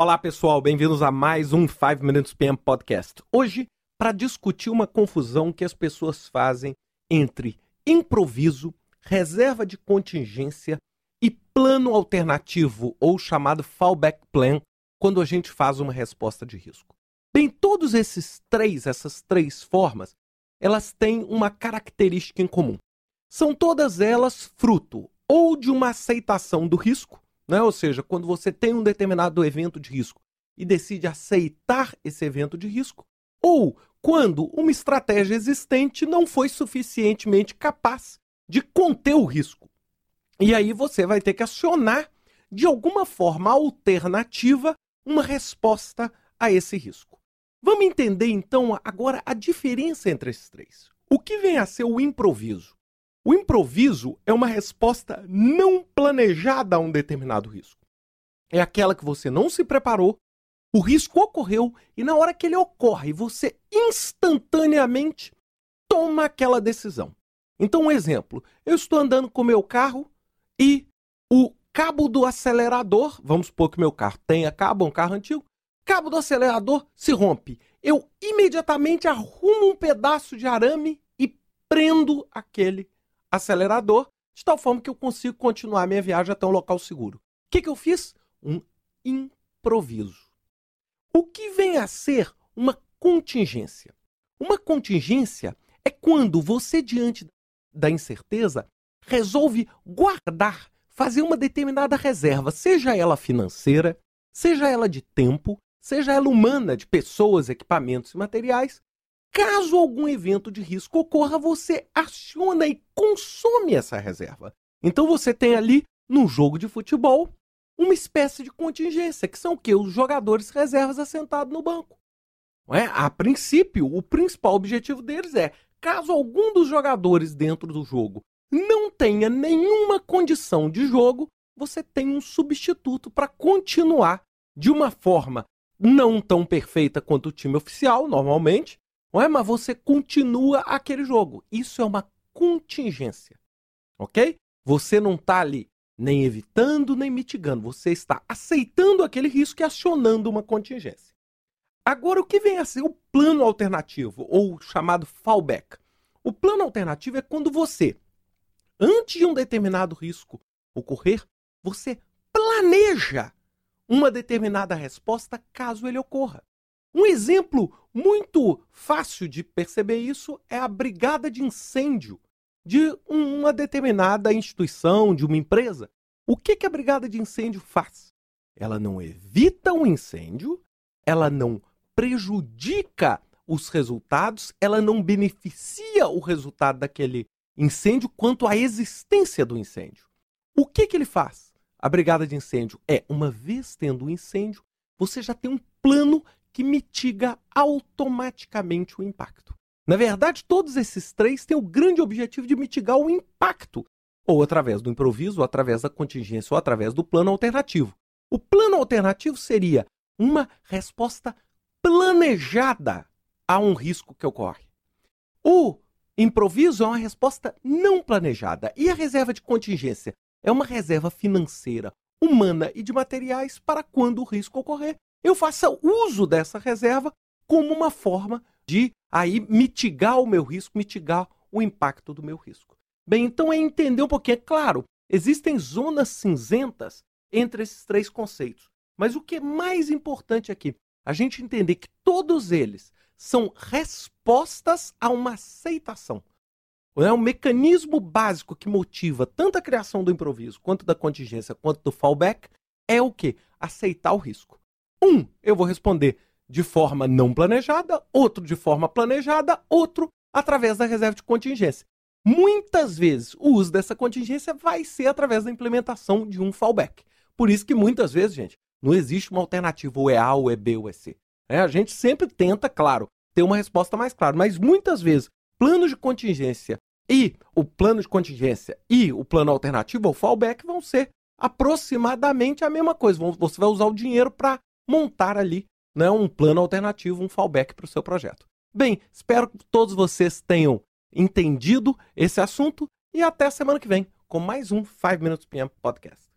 Olá, pessoal, bem-vindos a mais um 5 Minutes PM Podcast. Hoje, para discutir uma confusão que as pessoas fazem entre improviso, reserva de contingência e plano alternativo, ou chamado fallback plan, quando a gente faz uma resposta de risco. Bem, todos esses três, essas três formas, elas têm uma característica em comum. São todas elas fruto ou de uma aceitação do risco, né? ou seja, quando você tem um determinado evento de risco e decide aceitar esse evento de risco, ou quando uma estratégia existente não foi suficientemente capaz de conter o risco. E aí você vai ter que acionar, de alguma forma alternativa, uma resposta a esse risco. Vamos entender então agora a diferença entre esses três. O que vem a ser o improviso? O improviso é uma resposta não planejada a um determinado risco. É aquela que você não se preparou, o risco ocorreu e na hora que ele ocorre, você instantaneamente toma aquela decisão. Então, um exemplo: eu estou andando com meu carro e o cabo do acelerador, vamos supor que meu carro tenha cabo, um carro antigo, cabo do acelerador se rompe. Eu imediatamente arrumo um pedaço de arame e prendo aquele acelerador, de tal forma que eu consigo continuar minha viagem até um local seguro. O que, que eu fiz? Um improviso. O que vem a ser uma contingência? Uma contingência é quando você, diante da incerteza, resolve guardar, fazer uma determinada reserva, seja ela financeira, seja ela de tempo, seja ela humana, de pessoas, equipamentos e materiais, Caso algum evento de risco ocorra, você aciona e consome essa reserva. Então você tem ali, no jogo de futebol, uma espécie de contingência, que são o quê? Os jogadores reservas assentados no banco. É? A princípio, o principal objetivo deles é, caso algum dos jogadores dentro do jogo não tenha nenhuma condição de jogo, você tem um substituto para continuar de uma forma não tão perfeita quanto o time oficial, normalmente, não é? Mas você continua aquele jogo. Isso é uma contingência. Ok? Você não está ali nem evitando nem mitigando. Você está aceitando aquele risco e acionando uma contingência. Agora, o que vem a ser o plano alternativo, ou chamado fallback? O plano alternativo é quando você, antes de um determinado risco ocorrer, você planeja uma determinada resposta caso ele ocorra. Um exemplo muito fácil de perceber isso é a brigada de incêndio de uma determinada instituição, de uma empresa. O que, que a brigada de incêndio faz? Ela não evita o um incêndio, ela não prejudica os resultados, ela não beneficia o resultado daquele incêndio quanto à existência do incêndio. O que, que ele faz? A brigada de incêndio é, uma vez tendo o um incêndio, você já tem um plano que mitiga automaticamente o impacto. Na verdade, todos esses três têm o grande objetivo de mitigar o impacto, ou através do improviso, ou através da contingência, ou através do plano alternativo. O plano alternativo seria uma resposta planejada a um risco que ocorre. O improviso é uma resposta não planejada. E a reserva de contingência é uma reserva financeira, humana e de materiais para quando o risco ocorrer eu faça uso dessa reserva como uma forma de aí mitigar o meu risco, mitigar o impacto do meu risco. Bem, então é entender um pouquinho. É claro, existem zonas cinzentas entre esses três conceitos. Mas o que é mais importante aqui, a gente entender que todos eles são respostas a uma aceitação. É um mecanismo básico que motiva tanto a criação do improviso, quanto da contingência, quanto do fallback, é o que? Aceitar o risco. Um, eu vou responder de forma não planejada, outro de forma planejada, outro através da reserva de contingência. Muitas vezes o uso dessa contingência vai ser através da implementação de um fallback. Por isso que muitas vezes, gente, não existe uma alternativa, ou é A, ou é B, ou é C. É, a gente sempre tenta, claro, ter uma resposta mais clara, mas muitas vezes planos de contingência e o plano de contingência e o plano alternativo, ou fallback, vão ser aproximadamente a mesma coisa. Você vai usar o dinheiro para montar ali né, um plano alternativo, um fallback para o seu projeto. Bem, espero que todos vocês tenham entendido esse assunto e até semana que vem com mais um 5 Minutes PM Podcast.